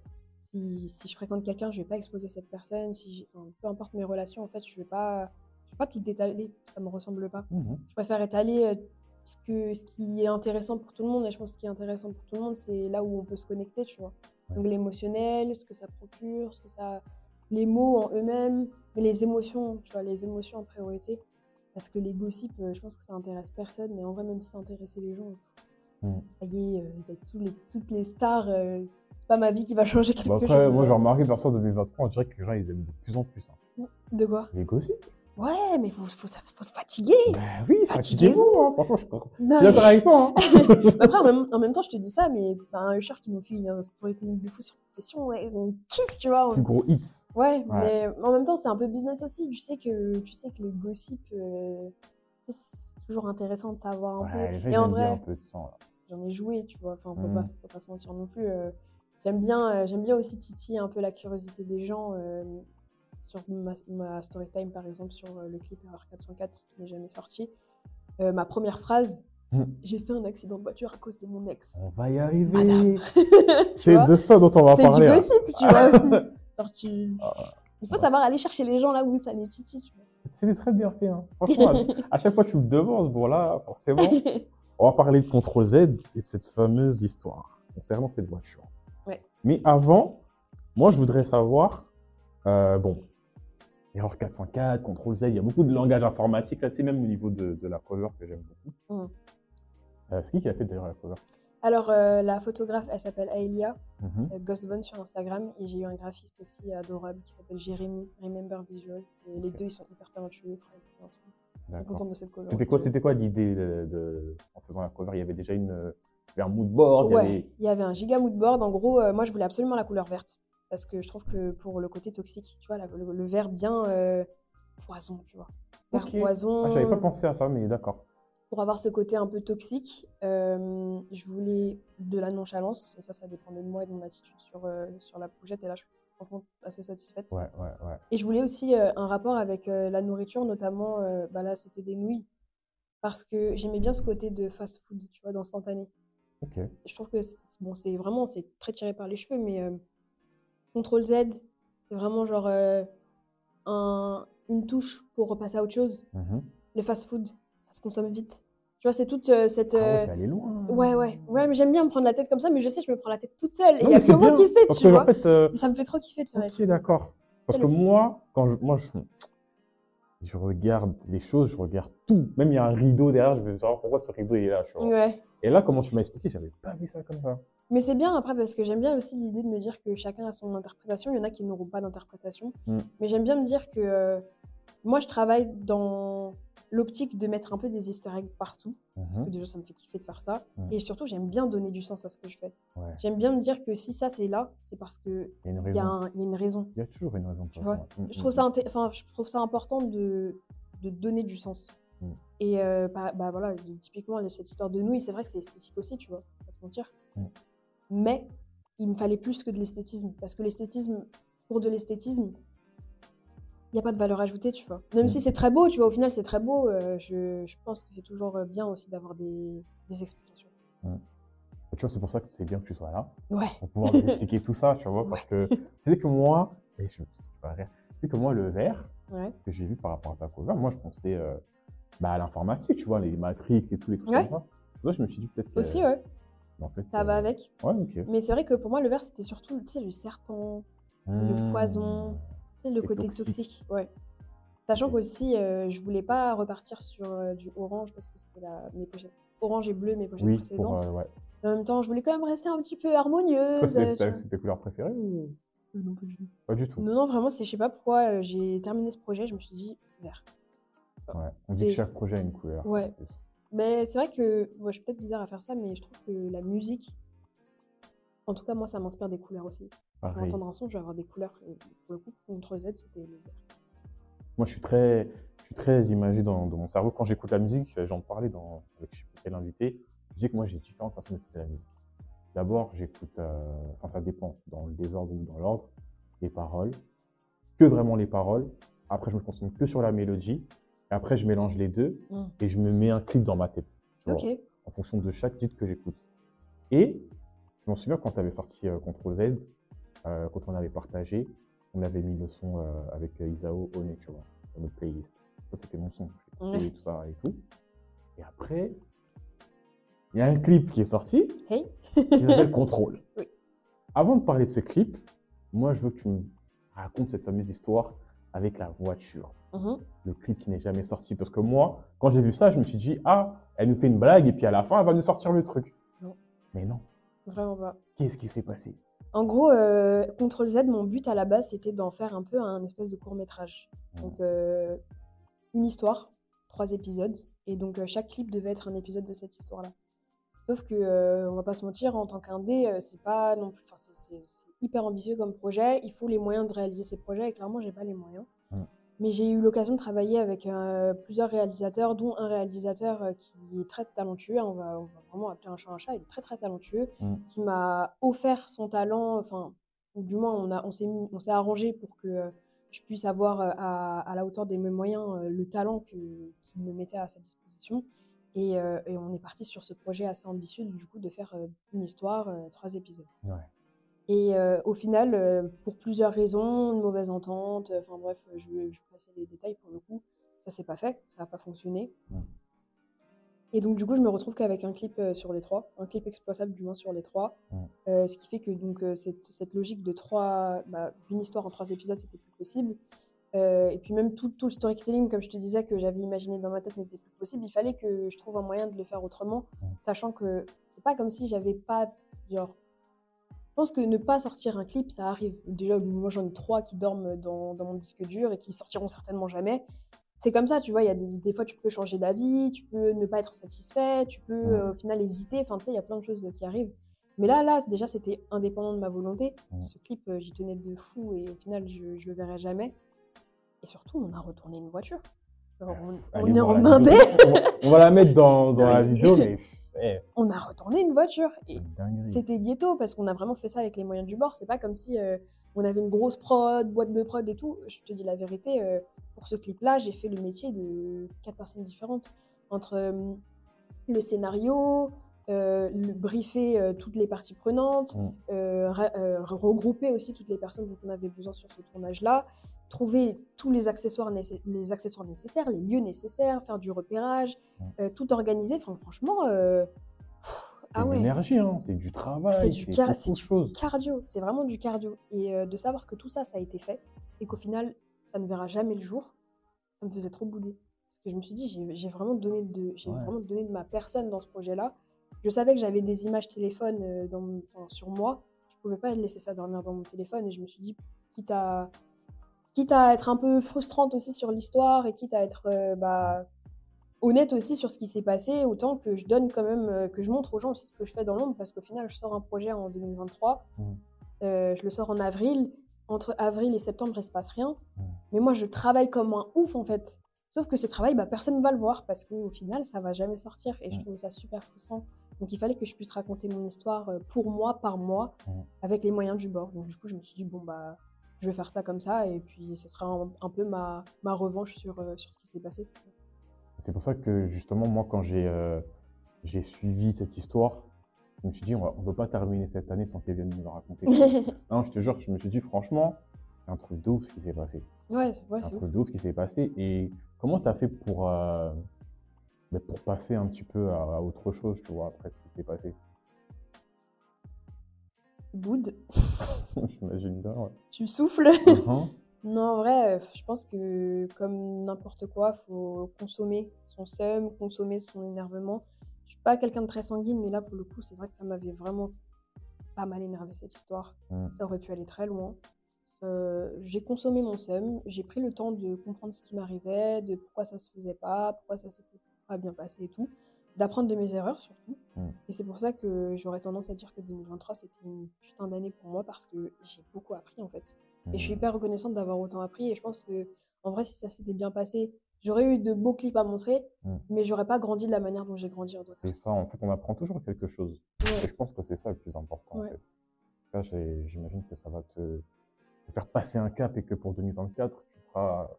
si, si je fréquente quelqu'un, je vais pas exposer cette personne, si enfin, peu importe mes relations, en fait, je vais pas, je vais pas tout détailler, ça me ressemble pas. Mhm. Je préfère étaler euh, ce, que, ce qui est intéressant pour tout le monde, et je pense que ce qui est intéressant pour tout le monde, c'est là où on peut se connecter, tu vois. Ouais. Donc l'émotionnel, ce que ça procure, ce que ça les mots en eux-mêmes, mais les émotions, tu vois, les émotions en priorité. Parce que les gossips, euh, je pense que ça intéresse personne, mais en vrai, même si ça intéressait les gens, Mm. ça y est, euh, avec tous les, toutes les stars, euh, c'est pas ma vie qui va changer quelque Bah après, chose. moi, j'ai remarqué, perso, 2023, on dirait que les gens, ils aiment de plus en plus. hein. De quoi? Les gossips Ouais, mais faut, faut, faut se fatiguer. Bah oui, fatiguez-vous. Hein. Franchement, je suis suis d'accord avec toi. hein. mais Après, en même, en même temps, je te dis ça, mais t'as un Usher qui nous fait un storytelling de fou sur Confession, ouais, on kiffe, tu vois. on- Plus gros hit. Ouais, mais en même temps, c'est un peu business aussi. Tu sais que, tu sais que le gossip, euh, c'est toujours intéressant de savoir un Ouais, peu. les gens, Et ils en vrai, un peu de sang. là. J'en ai joué, tu vois. Enfin, faut, Mhm. pas, faut pas se mentir non plus. euh, j'aime bien, euh, j'aime bien aussi titiller un peu la curiosité des gens. euh, sur ma, ma story time, par exemple, sur le clip R404 qui n'est jamais sorti. Ma première phrase, Mhm. j'ai fait un accident de voiture à cause de mon ex. On va y arriver. C'est de ça dont on va C'est du parler. gossip, tu vois aussi. Genre, tu... Ah. Il faut savoir aller chercher les gens là où ça les titille, tu vois. C'est très bien fait. hein. Franchement, à, à chaque fois, tu me demandes. Bon, là, forcément, on va parler de Contrôle Z et de cette fameuse histoire concernant cette voiture. Ouais. Mais avant, moi, je voudrais savoir. euh, bon, Error 404, Contrôle Z, il y a beaucoup de langage informatique là, c'est même au niveau de, de la cover que j'aime beaucoup. Mhm. Euh, c'est qui qui a fait d'ailleurs la cover? Alors, euh, la photographe, elle s'appelle Aelia, Mhm. euh, Ghostbone sur Instagram. Et j'ai eu un graphiste aussi adorable qui s'appelle Jérémy, Remember Visual. Et les deux, ils sont hyper talentueux, ils travaillent ensemble. Je suis D'accord. contente de cette cover. C'était quoi, c'était quoi l'idée de, de- en faisant la cover? Il y avait déjà une, un mood board, il y Ouais, avait- il y avait un giga mood board. En gros, euh, moi, je voulais absolument la couleur verte. Parce que je trouve que pour le côté toxique, tu vois, la- le, le vert bien euh, poison, tu vois. Vert poison. Ah, j'avais pas pensé à ça, mais d'accord. pour avoir ce côté un peu toxique, euh, je voulais de la nonchalance. Et ça, ça dépendait de moi et de mon attitude sur, sur la projet. Et là, je franchement assez satisfaite. Ouais, ouais, ouais. Et je voulais aussi euh, un rapport avec euh, la nourriture, notamment, euh, bah là, c'était des nouilles. Parce que j'aimais bien ce côté de fast-food, tu vois, d'instantané. Je trouve que, c'est- bon, c'est vraiment, c'est très tiré par les cheveux, mais Ctrl Z, c'est vraiment genre un, une touche pour repasser à autre chose. Mhm. Le fast-food, ça se consomme vite. Tu vois, c'est toute euh, cette... Ah ouais, euh, loin. Ouais, ouais, ouais, mais j'aime bien me prendre la tête comme ça, mais je sais, je me prends la tête toute seule. Et il y a que moi qui sais, tu vois. en fait, euh, ça me fait trop kiffer de faire des ok, trucs comme ça. d'accord. Parce que moi, quand je, moi, je, je regarde les choses, je regarde tout. Même il y a un rideau derrière, je veux savoir pourquoi ce rideau est là. tu vois. Ouais. Et là, comment tu m'as expliqué, j'avais pas vu ça comme ça. Mais c'est bien après parce que j'aime bien aussi l'idée de me dire que chacun a son interprétation. Il y en a qui n'auront pas d'interprétation. Mm. Mais j'aime bien me dire que euh, moi, je travaille dans l'optique de mettre un peu des easter eggs partout. Parce que Mhm. déjà, ça me fait kiffer de faire ça. Mm. Et surtout, j'aime bien donner du sens à ce que je fais. Ouais, J'aime bien me dire que si ça, c'est là, c'est parce qu'il il y a une y, raison. un- il y a une raison. Il y a toujours une raison. Tu vois? Mhm, Je trouve, mhm. ça inté- enfin, je trouve ça important de, de donner du sens. Mm. Et euh, bah, bah voilà, typiquement, cette histoire de nouilles, c'est vrai que c'est esthétique aussi, tu vois, pas te mentir. Mm. Mais il me fallait plus que de l'esthétisme. Parce que l'esthétisme, pour de l'esthétisme, il n'y a pas de valeur ajoutée, tu vois. Même Mm. si c'est très beau, tu vois, au final, c'est très beau, euh, je, je pense que c'est toujours euh, bien aussi d'avoir des, des explications. Tu vois, c'est pour ça que c'est bien que tu sois là, Ouais. pour pouvoir nous expliquer tout ça, tu vois. Parce que tu sais que moi, et je, vais rire, tu sais que moi, le vert, Ouais. que j'ai vu par rapport à ta cover, moi, je pensais euh, bah, à l'informatique, tu vois, les Matrix et tous les trucs Ouais. comme ça. Pour je me suis dit peut-être. Aussi, ouais. en fait, Ça va avec. Ouais, ok. Mais c'est vrai que pour moi, le vert, c'était surtout, tu sais, le serpent, le Mmh. poison. Sais, le côté toxique. toxique. Ouais. Sachant qu'aussi, euh, je voulais pas repartir sur euh, du orange parce que c'était la, mes pochettes. Orange et bleu, mes pochettes Oui, précédentes. pour. euh, ouais. En même temps, je voulais quand même rester un petit peu harmonieuse. c'était tes couleurs préférées ou? Non, pas du tout. pas du tout non, non, vraiment, c'est, je sais pas pourquoi j'ai terminé ce projet, je me suis dit vert. Ouais. On dit que c'est- chaque projet a une couleur. Ouais. Mais c'est vrai que, moi, je suis peut-être bizarre à faire ça, mais je trouve que la musique, en tout cas, moi, ça m'inspire des couleurs aussi. Pour Pareil. entendre un son, je vais avoir des couleurs. Et pour le coup, contre Z, c'était le vert. Moi, je suis très, je suis très imagé dans, dans mon cerveau. Quand j'écoute la musique, euh, j'en parlais dans, avec je sais plus quel invité. Je dis que moi, j'ai différentes façons d'écouter la musique. D'abord, j'écoute, euh, enfin, ça dépend, dans le désordre ou dans l'ordre, les paroles, que vraiment les paroles. Après, je me concentre que sur la mélodie. Et après, je mélange les deux Mm. et je me mets un clip dans ma tête. tu vois, Ok. en fonction de chaque titre que j'écoute. Et m'en souviens quand tu avais sorti euh, Control Z, euh, quand on avait partagé, on avait mis le son euh, avec Isao One, tu vois, dans notre playlist. Ça, c'était mon son. J'ai écouté Ouais. tout ça et tout. Et après, il y a un clip qui est sorti Hey. qui s'appelle Control. Oui. Avant de parler de ce clip, moi, je veux que tu me racontes cette fameuse histoire avec la voiture Mhm. le clip qui n'est jamais sorti. Parce que moi, quand j'ai vu ça, je me suis dit, ah, elle nous fait une blague et puis à la fin, elle va nous sortir le truc. Non. Mais non. Vraiment pas. Qu'est-ce qui s'est passé? En gros, euh, Z, mon but à la base, c'était d'en faire un peu un espèce de court métrage. Donc, euh, une histoire, trois épisodes. Et donc, euh, chaque clip devait être un épisode de cette histoire-là. Sauf que, euh, on va pas se mentir, en tant qu'indé, c'est pas non plus. Enfin, c'est hyper ambitieux comme projet. Il faut les moyens de réaliser ces projets. Et clairement, j'ai pas les moyens. Mais j'ai eu l'occasion de travailler avec euh, plusieurs réalisateurs, dont un réalisateur euh, qui est très talentueux. On va, on va vraiment appeler un chat un chat. Il est très très talentueux. Mm. Qui m'a offert son talent. Enfin, ou du moins, on, a, on s'est mis- on s'est arrangé pour que euh, je puisse avoir à, à la hauteur de mes moyens le talent que, qu'il me mettait à sa disposition. Et, et on est parti sur ce projet assez ambitieux, du coup, de faire une histoire, trois épisodes. Ouais. Et euh, au final, euh, pour plusieurs raisons, une mauvaise entente, euh, enfin bref, je vais passer les détails pour le coup, ça s'est pas fait, ça n'a pas fonctionné. Et donc du coup, je me retrouve qu'avec un clip sur les trois, un clip exploitable du moins sur les trois. Euh, ce qui fait que donc cette, cette logique de trois, bah, d'une histoire en trois épisodes, c'était plus possible. Euh, et puis même tout, tout le storytelling, comme je te disais, que j'avais imaginé dans ma tête n'était plus possible. Il fallait que je trouve un moyen de le faire autrement, sachant que c'est pas comme si j'avais pas, genre, je pense que ne pas sortir un clip, ça arrive. Déjà, moi j'en ai trois qui dorment dans, dans mon disque dur et qui sortiront certainement jamais. C'est comme ça, tu vois, il y a des, des fois tu peux changer d'avis, tu peux ne pas être satisfait, tu peux euh, au final hésiter, enfin tu sais, il y a plein de choses qui arrivent. Mais là, là, déjà, c'était indépendant de ma volonté. Ce clip, euh, j'y tenais de fou et au final, je, je le verrai jamais. Et surtout, on a retourné une voiture. Alors, on, est en. On va- On va la mettre dans, dans la vidéo, mais on a retourné une voiture. Et. C'était ghetto parce qu'on a vraiment fait ça avec les moyens du bord. C'est pas comme si euh, on avait une grosse prod, boîte de prod et tout. Je te dis la vérité, euh, pour ce clip-là, j'ai fait le métier de quatre personnes différentes. Entre euh, le scénario, le briefer toutes les parties prenantes, Mm. regrouper aussi toutes les personnes dont on avait besoin sur ce tournage-là, trouver tous les accessoires, nécess- les accessoires nécessaires, les lieux nécessaires, faire du repérage, euh, tout organiser. Enfin, franchement, euh, pff, C'est ah ouais l'énergie, hein, c'est du travail, C'est du car- cardio, c'est vraiment du cardio. Et euh, de savoir que tout ça, ça a été fait et qu'au final, ça ne verra jamais le jour, ça me faisait trop bouder. Parce que je me suis dit, j'ai vraiment, donné de, j'ai Ouais. vraiment donné de ma personne dans ce projet-là. Je savais que j'avais des images téléphone euh, dans mon- enfin, sur moi. Je pouvais pas laisser ça dormir dans mon téléphone. Et je me suis dit, quitte à, quitte à être un peu frustrante aussi sur l'histoire et quitte à être euh, bah, honnête aussi sur ce qui s'est passé, autant que je donne quand même, euh, que je montre aux gens aussi ce que je fais dans l'ombre, parce qu'au final, je sors un projet en 2023, Mhm. euh, je le sors en avril, entre avril et septembre, il se passe rien, Mhm. mais moi, je travaille comme un ouf, en fait. Sauf que ce travail, bah, personne ne va le voir, parce qu'au final, ça va jamais sortir, et je Mhm. trouvais ça super frustrant. Donc, il fallait que je puisse raconter mon histoire pour moi, par moi, avec les moyens du bord. Donc, du coup, je me suis dit, bon, bah, je vais faire ça comme ça, et puis ce sera un, un peu ma, ma revanche sur, euh, sur ce qui s'est passé. C'est pour ça que justement, moi, quand j'ai euh, suivi cette histoire, je me suis dit, on ne peut pas terminer cette année sans qu'elle vienne nous la raconter. non, je te jure, je me suis dit, franchement, c'est un truc de ouf ce qui s'est passé. ouais, c'est- ouais, un truc de ouf qui s'est passé. Et comment tu as fait pour, euh, ben, pour passer un petit peu à, à autre chose, tu vois, après ce qui s'est passé? Boud, J'imagine bien, ouais. tu souffles. Mhm. Non, en vrai, euh, je pense que comme n'importe quoi, faut consommer son seum, consommer son énervement. Je suis pas quelqu'un de très sanguine, mais là, pour le coup, c'est vrai que ça m'avait vraiment pas mal énervé cette histoire. Mm. Ça aurait pu aller très loin. Euh, j'ai consommé mon seum, j'ai pris le temps de comprendre ce qui m'arrivait, de pourquoi ça se faisait pas, pourquoi ça s'était pas bien passé et tout, d'apprendre de mes erreurs surtout. Mm. Et c'est pour ça que j'aurais tendance à dire que 2023 c'était une putain d'année pour moi parce que j'ai beaucoup appris en fait. Et je suis Mm. hyper reconnaissante d'avoir autant appris. Et je pense que, en vrai, si ça s'était bien passé, j'aurais eu de beaux clips à montrer, Mm. mais j'aurais pas grandi de la manière dont j'ai grandi en C'est ça, en fait, on apprend toujours quelque chose. Et je pense que c'est ça le plus important. En Ouais. fait. Là, j'imagine que ça va te, te faire passer un cap et que pour 2024, tu feras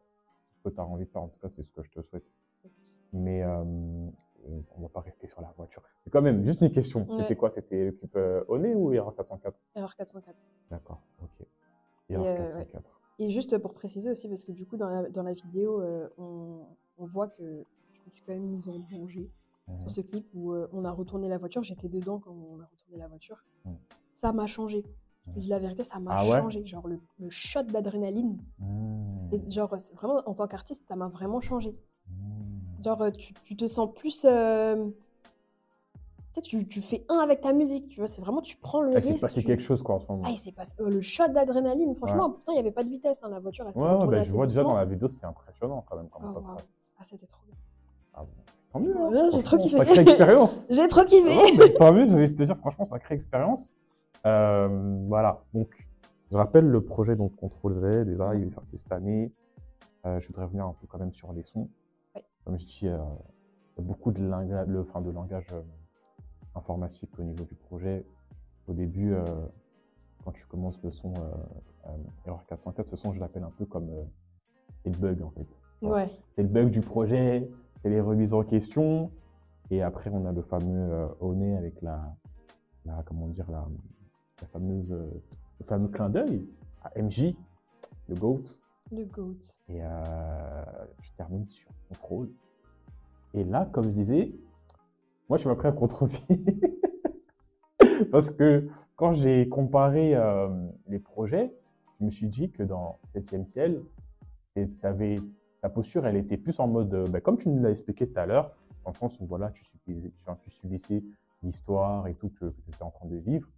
ce que tu as envie de faire. En tout cas, c'est ce que je te souhaite. Mais euh, on va pas rester sur la voiture. Mais quand même, juste une question. Ouais. C'était quoi? C'était le clip euh, Oné ou ERA 404 Erreur 404. D'accord, ok. Et, ERA euh, 404. Et juste pour préciser aussi, parce que du coup, dans la, dans la vidéo, euh, on, on voit que je me suis quand même mise en danger Mhm. sur ce clip où euh, on a retourné la voiture. J'étais dedans quand on a retourné la voiture. Mm. Ça m'a changé. Je te dis la vérité, ça m'a Ah ouais? changé. Genre le, le shot d'adrénaline. Mmh. Et Genre, c'est vraiment, en tant qu'artiste, ça m'a vraiment changé. Genre, euh, tu, tu te sens plus. euh, Tu, tu, fais un avec ta musique, tu vois. C'est vraiment, tu prends le Ah, Il s'est risque. passé tu- quelque chose quoi en ce moment. Ah, passé. euh, le shot d'adrénaline, franchement, pourtant, il n'y avait pas de vitesse. hein, la voiture, elle s'est Ouais, ouais, bah, je vois déjà dans la vidéo, c'est impressionnant quand même comment Oh, ça se waouh. passe. Ah, c'était trop bien. Ah bon. Tant mieux. hein. Ouais, j'ai trop kiffé. Sacrée expérience. J'ai trop kiffé. Non, tant mieux, je vais te dire, franchement, sacrée expérience. Euh, voilà, donc, je rappelle le projet donc Contrôle Z, déjà, il est sorti cette année. Euh, je voudrais revenir un peu quand même sur les sons. Comme je dis, euh, il y a beaucoup de, linga- le, enfin, de langage euh, informatique au niveau du projet. Au début, euh, quand tu commences le son euh, euh, Error 404, ce son, je l'appelle un peu comme euh, c'est le bug en fait. Ouais. C'est le bug du projet, c'est les remises en question. Et après, on a le fameux euh, au nez avec la, la, comment dire, la, la fameuse, euh, le fameux clin d'œil à MJ, le GOAT. Le GOAT. Et euh, je termine sur contrôle. Et là, comme je disais, moi, je suis prêt à contre-pied. Parce que quand j'ai comparé euh, les projets, je me suis dit que dans 7e ciel, ta posture, elle était plus en mode, ben, comme tu nous l'as expliqué tout à l'heure, dans le sens où voilà, tu subissais, tu- enfin, tu subissais l'histoire et tout que, tu étais en train de vivre.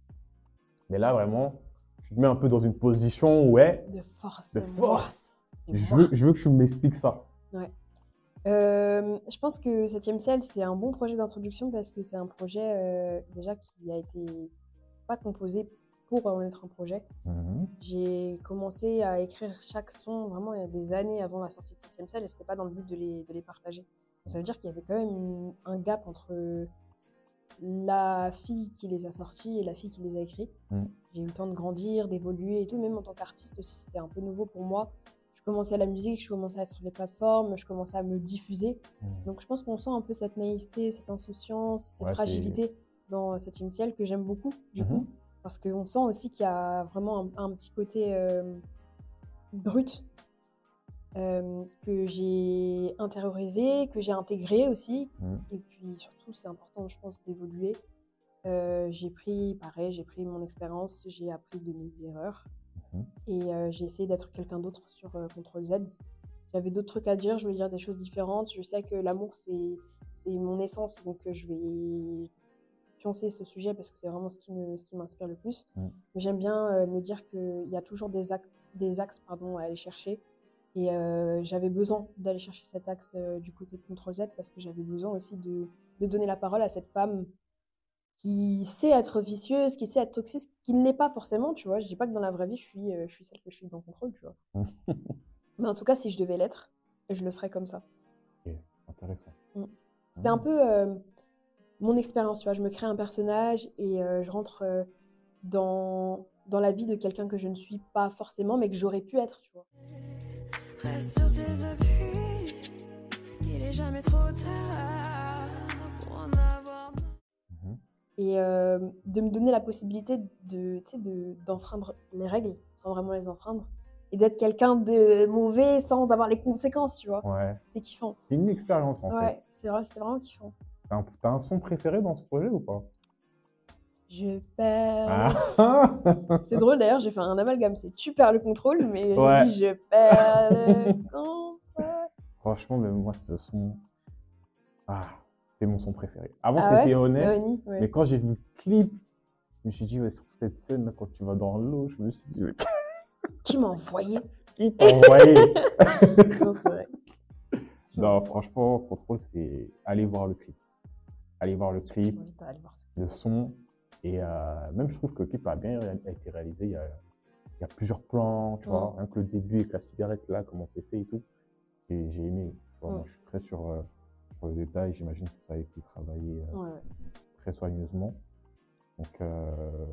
Mais là, vraiment, tu te mets un peu dans une position, ouais, De force. de force. Je veux, je veux que tu m'expliques ça. Euh, je pense que 7ème ciel, c'est un bon projet d'introduction parce que c'est un projet euh, déjà qui a été pas composé pour en être un projet. Mhm. J'ai commencé à écrire chaque son vraiment il y a des années avant la sortie de 7ème ciel et c'était pas dans le but de les, de les partager. Ça veut dire qu'il y avait quand même une- un gap entre la fille qui les a sortis et la fille qui les a écrits. Mm. J'ai eu le temps de grandir, d'évoluer et tout, même en tant qu'artiste aussi, c'était un peu nouveau pour moi. Je commençais la musique, je commençais à être sur les plateformes, je commençais à me diffuser. Mhm. Donc je pense qu'on sent un peu cette naïveté, cette insouciance, cette Ouais, fragilité dans cet ciel que j'aime beaucoup, du Mhm. coup. Parce qu'on sent aussi qu'il y a vraiment un, un petit côté euh, brut euh, que j'ai intériorisé, que j'ai intégré aussi. Mhm. Et puis surtout, c'est important, je pense, d'évoluer. Euh, j'ai pris, pareil, j'ai pris mon expérience, j'ai appris de mes erreurs. Et euh, j'ai essayé d'être quelqu'un d'autre sur euh, Control Z. J'avais d'autres trucs à dire, je voulais dire des choses différentes. Je sais que l'amour, c'est c'est mon essence, donc euh, je vais pioncer ce sujet parce que c'est vraiment ce qui me- ce qui m'inspire le plus. Mais j'aime bien me dire qu'il y a toujours des, actes, des axes pardon, à aller chercher. Et euh, j'avais besoin d'aller chercher cet axe euh, du côté de Control Z parce que j'avais besoin aussi de, de donner la parole à cette femme qui sait être vicieuse, qui sait être toxique, qui ne l'est pas forcément, tu vois. Je dis pas que dans la vraie vie, je suis, euh, je suis celle que je suis dans Control, tu vois. Mais en tout cas, si je devais l'être, je le serais comme ça. Intéressant. C'était un peu euh, mon expérience, tu vois. Je me crée un personnage et euh, je rentre euh, dans, dans la vie de quelqu'un que je ne suis pas forcément, mais que j'aurais pu être, tu vois. Reste sur tes appuis. Il est jamais trop tard Et euh, de me donner la possibilité de, de, d'enfreindre les règles sans vraiment les enfreindre. Et d'être quelqu'un de mauvais sans avoir les conséquences, tu vois. Ouais. C'était kiffant. C'est une expérience en fait. Ouais, c'est vrai, c'était vraiment kiffant. T'as un, son préféré dans ce projet ou pas? Je perds. Ah C'est drôle d'ailleurs, j'ai fait un amalgame. C'est tu perds le contrôle, mais Ouais. je dis je perds le contrôle. Franchement, même moi, ce son. Ah, c'est mon son préféré. Avant, Ah c'était ouais? Honnête. Oni, ouais. Mais quand j'ai vu le clip, je me suis dit, ouais, sur cette scène, là, quand tu vas dans l'eau, je me suis dit, Qui m'a envoyé? Qui t'a envoyé? Non, c'est vrai. Non, franchement, Contrôle, c'est aller voir le clip. Aller voir le clip, voir le son. Et euh, même, je trouve que le clip a bien a été réalisé. Il y a, il y a plusieurs plans, tu vois. Rien que le début avec la cigarette, là, comment c'est fait et tout. Et j'ai aimé. Tu vois. Moi, je suis très sur, euh, sur le détail. J'imagine que ça a été travaillé euh, Ouais, très soigneusement. Donc, euh,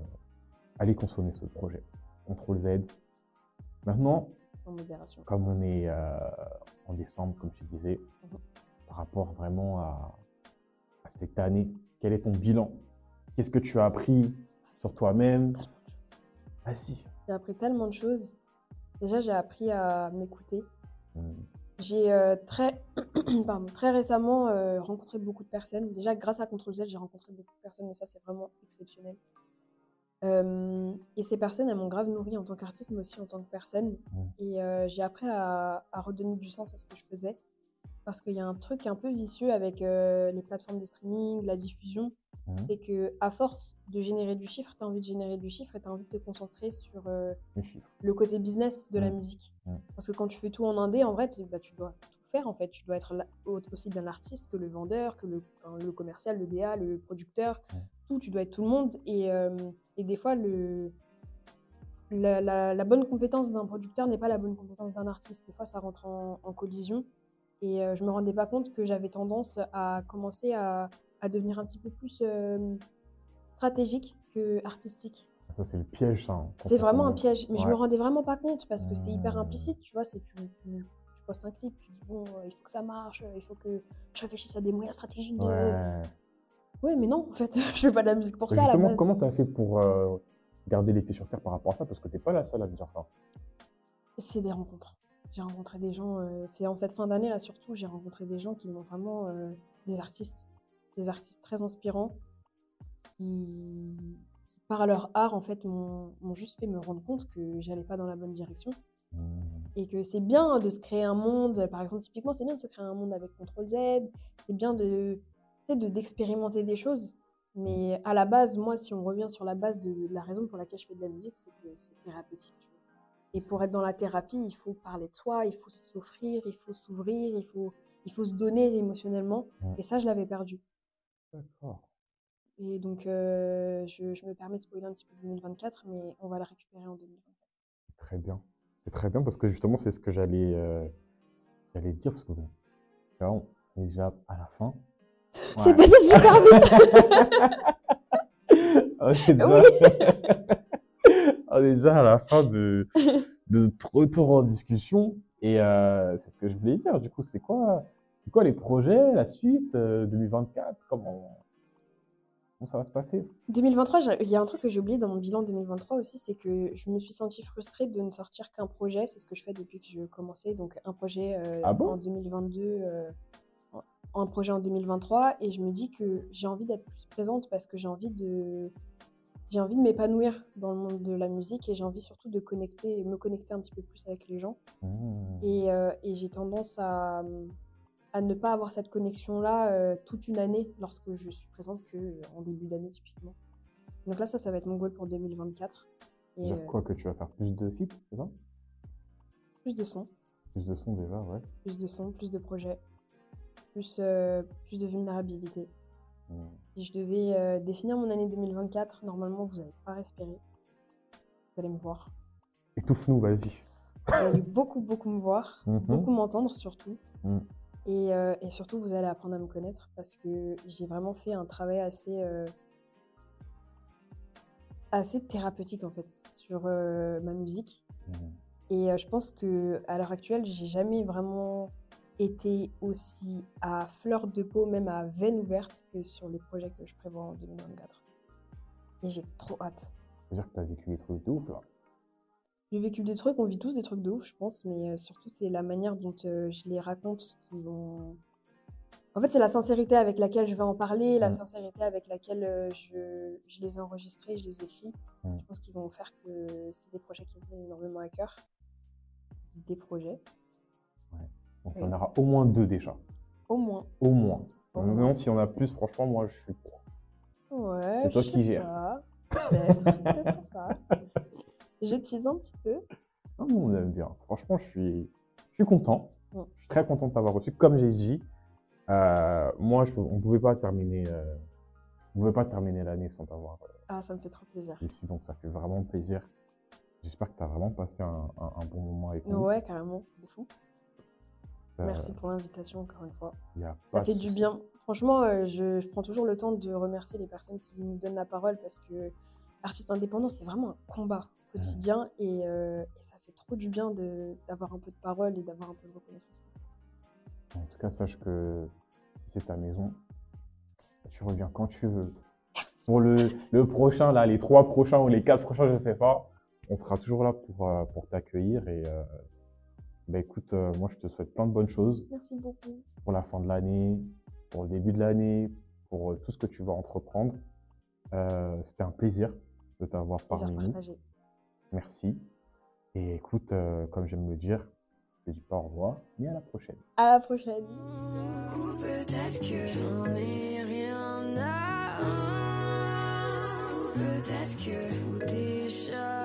allez consommer ce projet. Contrôle Z. Maintenant, Sans modération. comme on est euh, en décembre, comme tu disais, Mhm. par rapport vraiment à, à cette année, quel est ton bilan? Qu'est-ce que tu as appris sur toi-même? Vas-y. J'ai appris tellement de choses. Déjà, j'ai appris à m'écouter. Hmm. J'ai euh, très, pardon, très récemment euh, rencontré beaucoup de personnes. Déjà, grâce à Control Z, j'ai rencontré beaucoup de personnes et ça, c'est vraiment exceptionnel. Euh, et ces personnes, elles m'ont grave nourri en tant qu'artiste, mais aussi en tant que personne. Et j'ai appris à, à redonner du sens à ce que je faisais. Parce qu'il y a un truc un peu vicieux avec euh, les plateformes de streaming, la diffusion. Mhm. C'est que à force de générer du chiffre, tu as envie de générer du chiffre et tu as envie de te concentrer sur euh, le côté business de la Mm. musique. Mm. Parce que quand tu fais tout en indé, en vrai, tu, bah, tu dois tout faire en fait. Tu dois être aussi bien l'artiste que le vendeur, que le, enfin, le commercial, le DA, le producteur, tout. Tu dois être tout le monde. Et, euh, et des fois, le, la, la- la bonne compétence d'un producteur n'est pas la bonne compétence d'un artiste. Des fois, ça rentre en, en collision. Et euh, je me rendais pas compte que j'avais tendance à commencer à, à devenir un petit peu plus euh, stratégique que artistique. Ça, c'est le piège, ça. hein, C'est vraiment un piège, mais je Ouais. me rendais vraiment pas compte parce que c'est hyper Mmh. implicite, tu vois. C'est tu, tu, tu postes un clip, tu dis bon, euh, il faut que ça marche, il faut que je réfléchisse à des moyens stratégiques de. Ouais, Ouais. mais non, en fait, je fais pas de la musique pour ça à la justement, base. comment tu as fait pour euh, garder les pieds sur terre par rapport à ça? Parce que tu n'es pas la seule à me dire ça. C'est des rencontres. J'ai rencontré des gens, euh, c'est en cette fin d'année là surtout, j'ai rencontré des gens qui m'ont vraiment, euh, des artistes, des artistes très inspirants qui, par leur art en fait, m'ont juste fait me rendre compte que j'allais pas dans la bonne direction. Mmh. et que c'est bien de se créer un monde. Par exemple, typiquement, c'est bien de se créer un monde avec Ctrl Z. C'est bien de de d'expérimenter des choses. Mais à la base, moi, si on revient sur la base de la raison pour laquelle je fais de la musique, c'est que c'est thérapeutique. Et pour être dans la thérapie, il faut parler de soi, il faut s'offrir, il faut s'ouvrir, il faut, il faut se donner émotionnellement. Ouais. Et ça, je l'avais perdu. D'accord. Et donc, euh, je, je me permets de spoiler un petit peu 2024, mais on va le récupérer en 2024. Très bien. C'est très bien parce que justement, c'est ce que j'allais euh, j'allais dire. Parce que bon, là, on est déjà à la fin. C'est passé super vite est déjà... déjà à la fin de, de notre retour en discussion. Et euh, c'est ce que je voulais dire. Du coup, c'est quoi, c'est quoi les projets, la suite euh, 2024 Comment, comment ça va se passer? 2023, j'ai- il y a un truc que j'ai oublié dans mon bilan 2023 aussi, c'est que je me suis sentie frustrée de ne sortir qu'un projet. C'est ce que je fais depuis que je commençais. Donc, un projet euh, Ah bon? en 2022, euh, en- un projet en 2023. Et je me dis que j'ai envie d'être plus présente parce que j'ai envie de. J'ai envie de m'épanouir dans le monde de la musique et j'ai envie surtout de connecter, me connecter un petit peu plus avec les gens. Mmh. Et, euh, et j'ai tendance à, à ne pas avoir cette connexion-là euh, toute une année lorsque je suis présente que euh, en début d'année typiquement. Donc là, ça, ça va être mon goal pour 2024. Et Dire quoi que tu vas faire plus de feats, c'est ça? Plus de sons, Plus de sons déjà, ouais. plus de sons, plus de projets, plus, plus de vulnérabilité. Si je devais euh, définir mon année 2024, normalement, vous n'allez pas respirer. Vous allez me voir. Étouffe-nous, vas-y. Vous allez beaucoup, beaucoup me voir, Mhm. beaucoup m'entendre surtout. Mm. Et, euh, et surtout, vous allez apprendre à me connaître parce que j'ai vraiment fait un travail assez, euh, assez thérapeutique en fait sur ma musique. Mmh. Et je pense que à l'heure actuelle, j'ai jamais vraiment été aussi à fleur de peau, même à veine ouverte, que sur les projets que je prévois en 2024. Et j'ai trop hâte. C'est-à-dire que tu as vécu des trucs de ouf, là. J'ai vécu des trucs, on vit tous des trucs de ouf, je pense, mais euh, surtout c'est la manière dont euh, je les raconte qui vont. En fait, c'est la sincérité avec laquelle je vais en parler, la Mm. sincérité avec laquelle euh, je, je les ai enregistrés, je les écris. Mm. Je pense qu'ils vont faire que c'est des projets qui me tiennent énormément à cœur. Des projets, Donc, Oui. on aura au moins deux déjà. au moins. Au moins. Au Maintenant, moins. si on a plus, franchement, moi, je suis pour. Ouais. C'est toi je qui gères. Peut-être, pas. Un petit peu. Non, on aime bien. Franchement, je suis, je suis content. Je suis très content de t'avoir reçu. Comme j'ai dit, euh, moi, je, on ne pouvait pas terminer, euh, on pouvait pas terminer l'année sans t'avoir euh, Ah, ça me fait trop plaisir. ici. Donc, ça fait vraiment plaisir. J'espère que tu as vraiment passé un, un- un bon moment avec nous. Ouais, carrément, de fou. Euh, Merci pour l'invitation encore une fois. Ça fait du bien. Franchement, euh, je, je prends toujours le temps de remercier les personnes qui nous donnent la parole parce que artiste indépendant, c'est vraiment un combat quotidien et, euh, et ça fait trop du bien d'avoir un peu de parole et d'avoir un peu de reconnaissance. En tout cas, sache que c'est ta maison, tu reviens quand tu veux. Merci. Pour le, le prochain, là, les trois prochains ou les quatre prochains, je ne sais pas, on sera toujours là pour, euh, pour t'accueillir. Et bah écoute, euh, moi je te souhaite plein de bonnes choses. Merci beaucoup. Pour la fin de l'année, pour le début de l'année, pour euh, tout ce que tu vas entreprendre. Euh, c'était un plaisir de t'avoir parmi nous. Merci. Et écoute, comme j'aime le dire, je te dis pas au revoir, mais à la prochaine. À la prochaine. Ou peut-être que j'en ai rien à Peut-être que tout échappe.